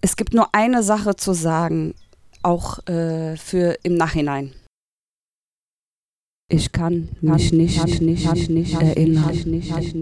Es gibt nur eine Sache zu sagen, auch äh, für im Nachhinein. Ich kann mich nicht, nicht, nicht, nicht erinnern. Nicht, nicht,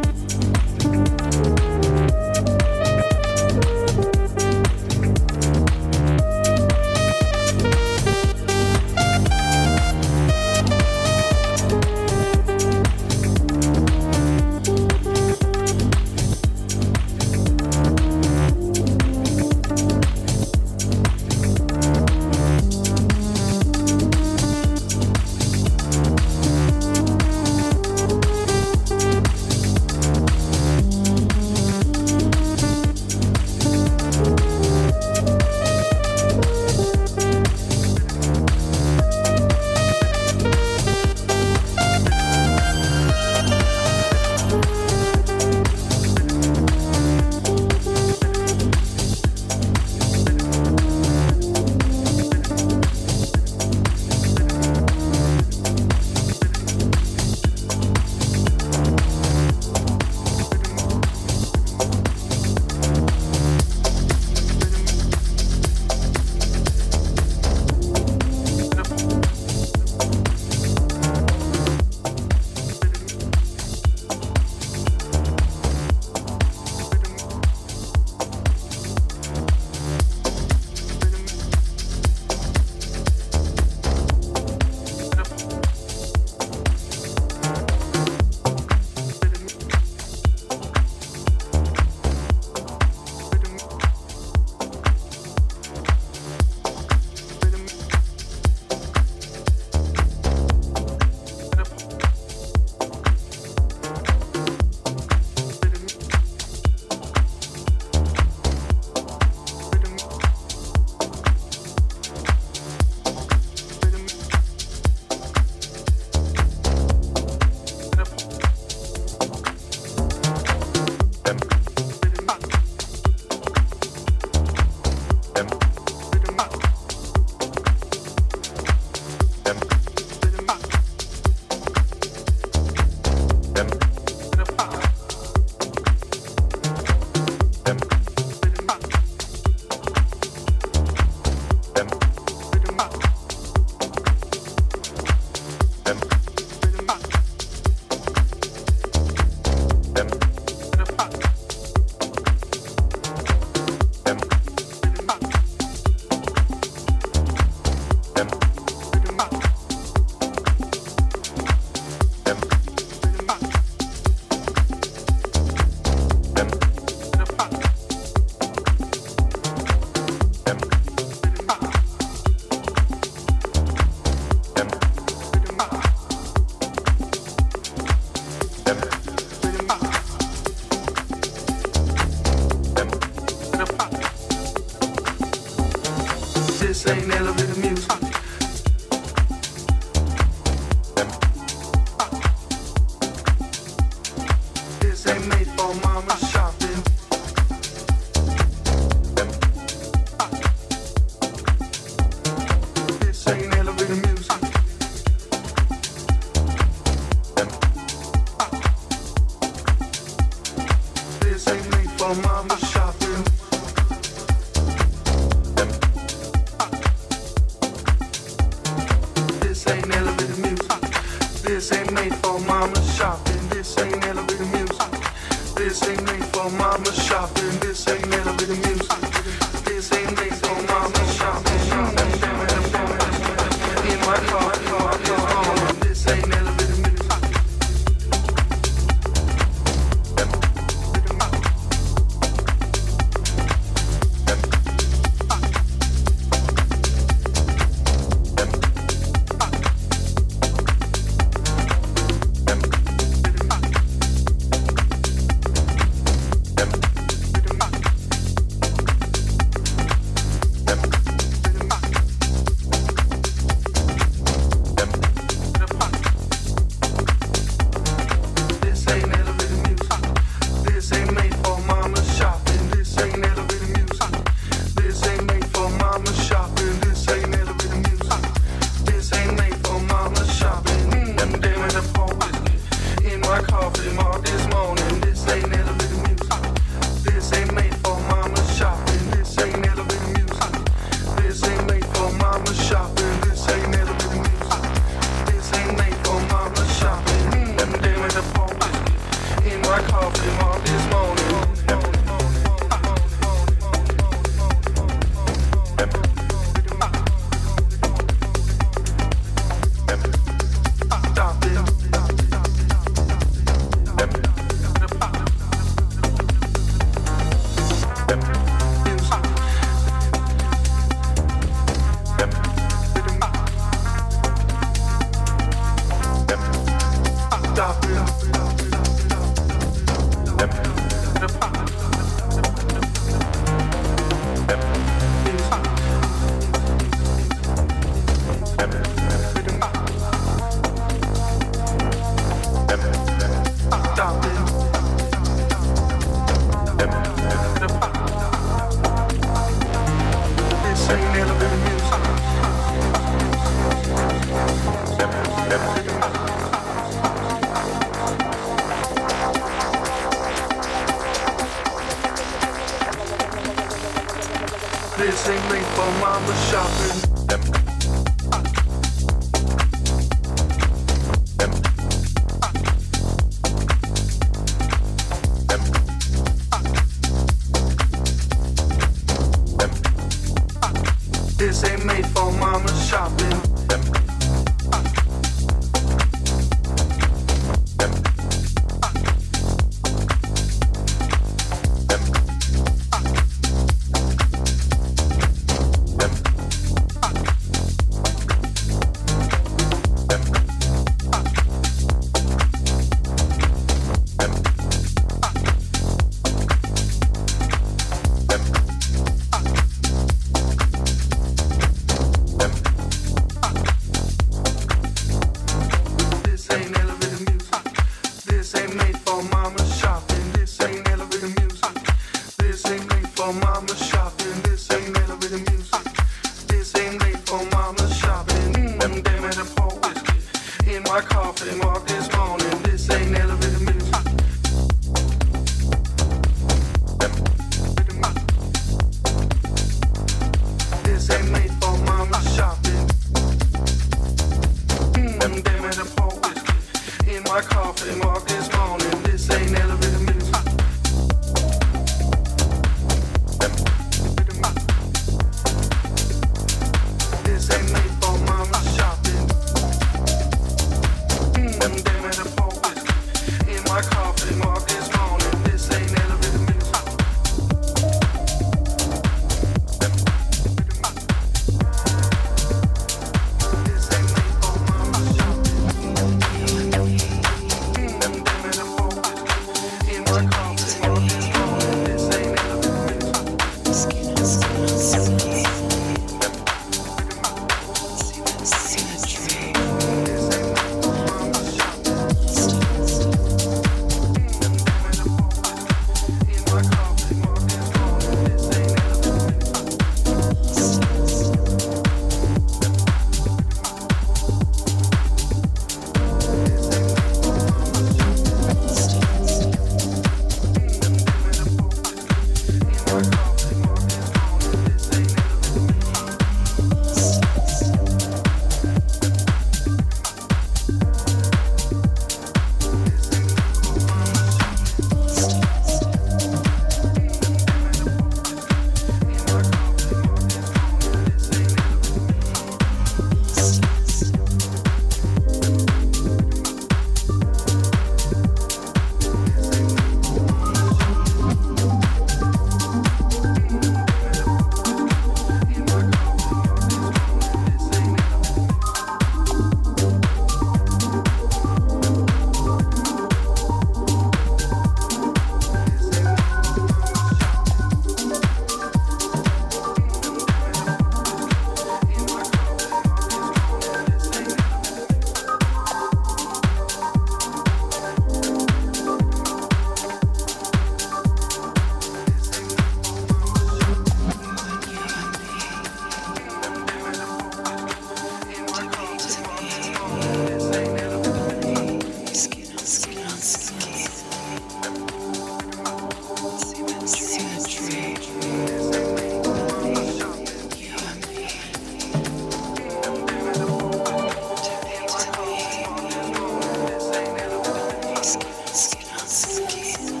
skin.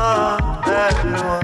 everyone.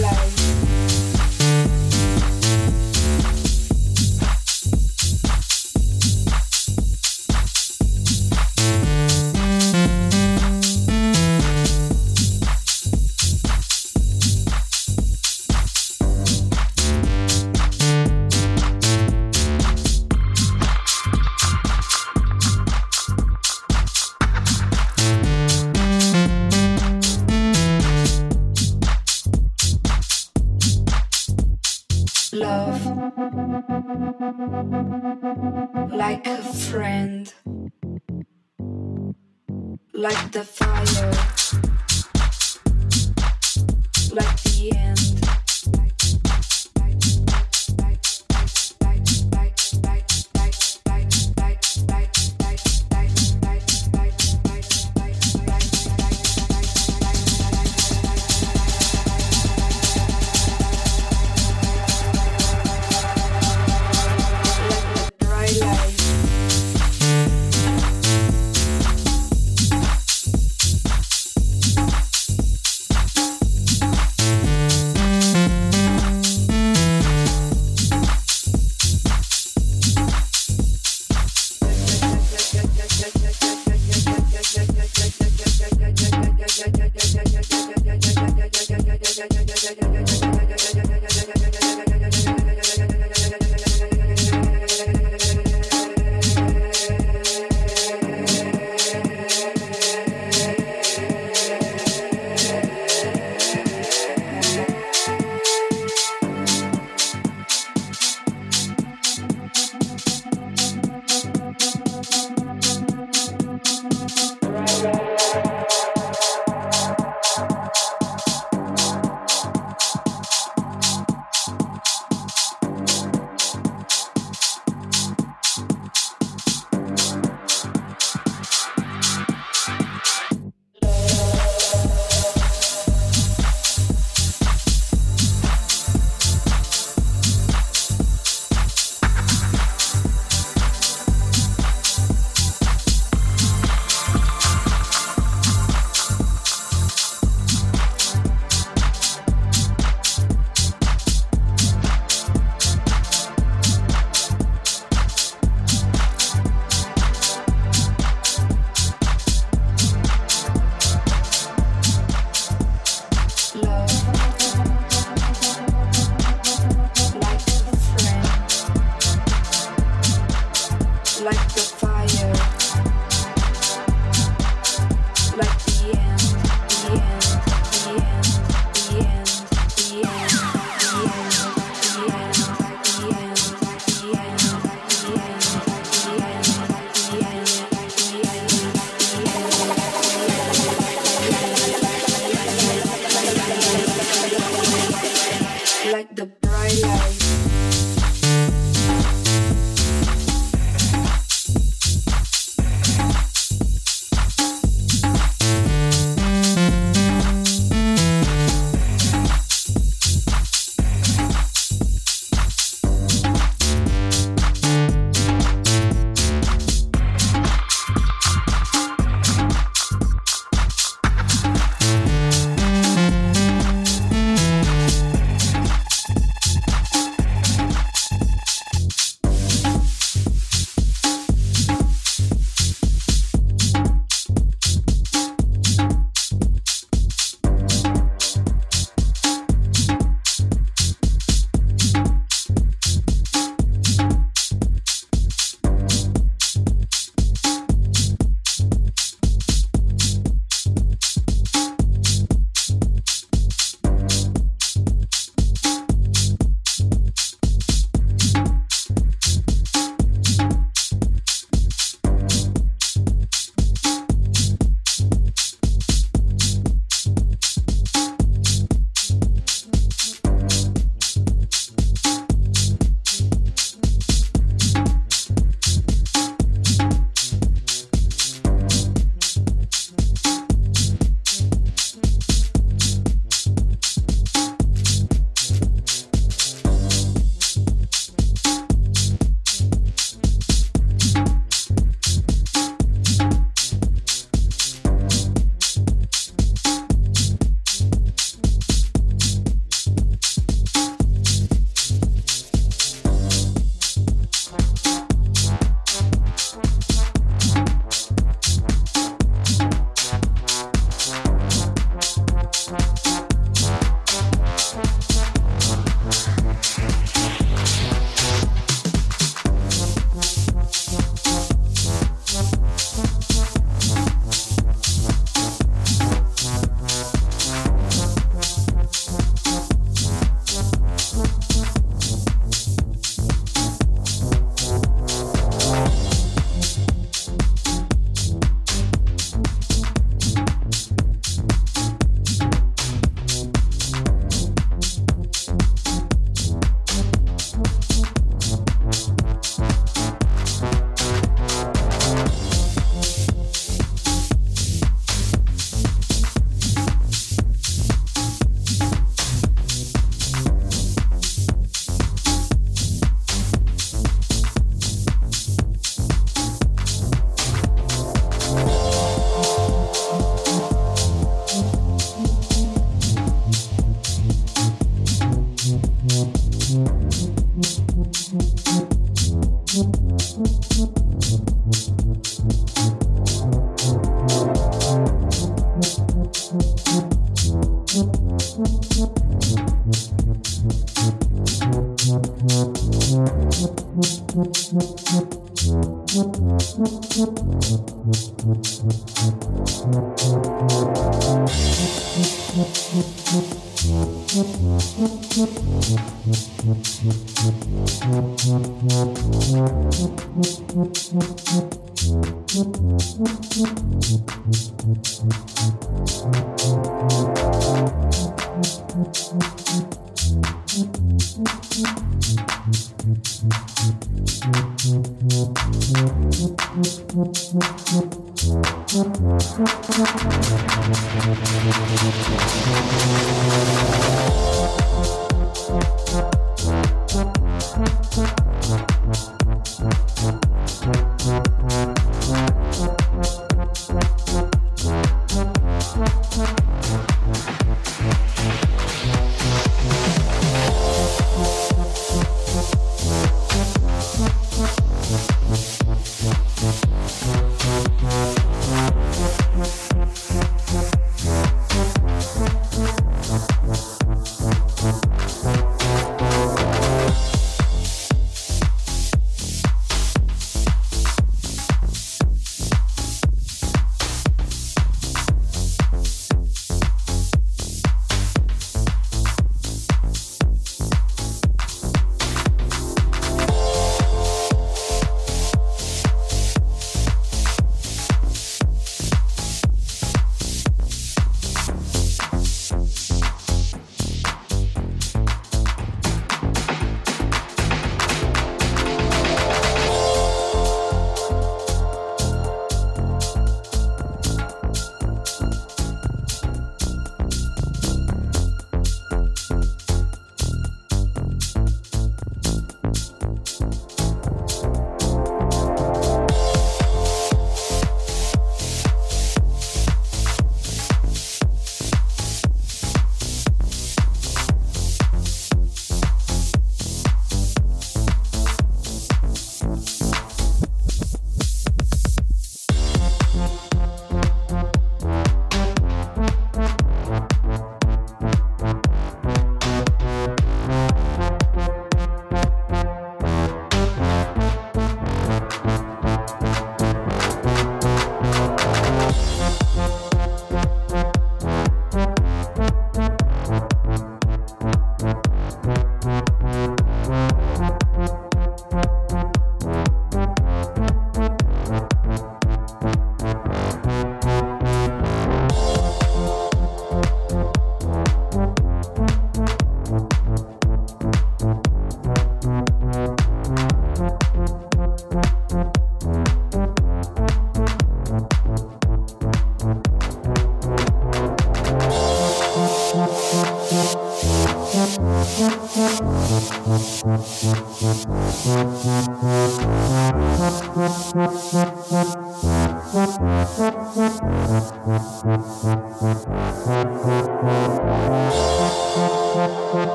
ไร like a friend, like the fire, like the end.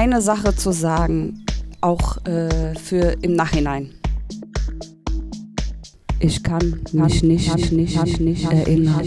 eine Sache zu sagen, auch äh, für im Nachhinein. Ich kann mich nicht, nicht, nicht erinnern.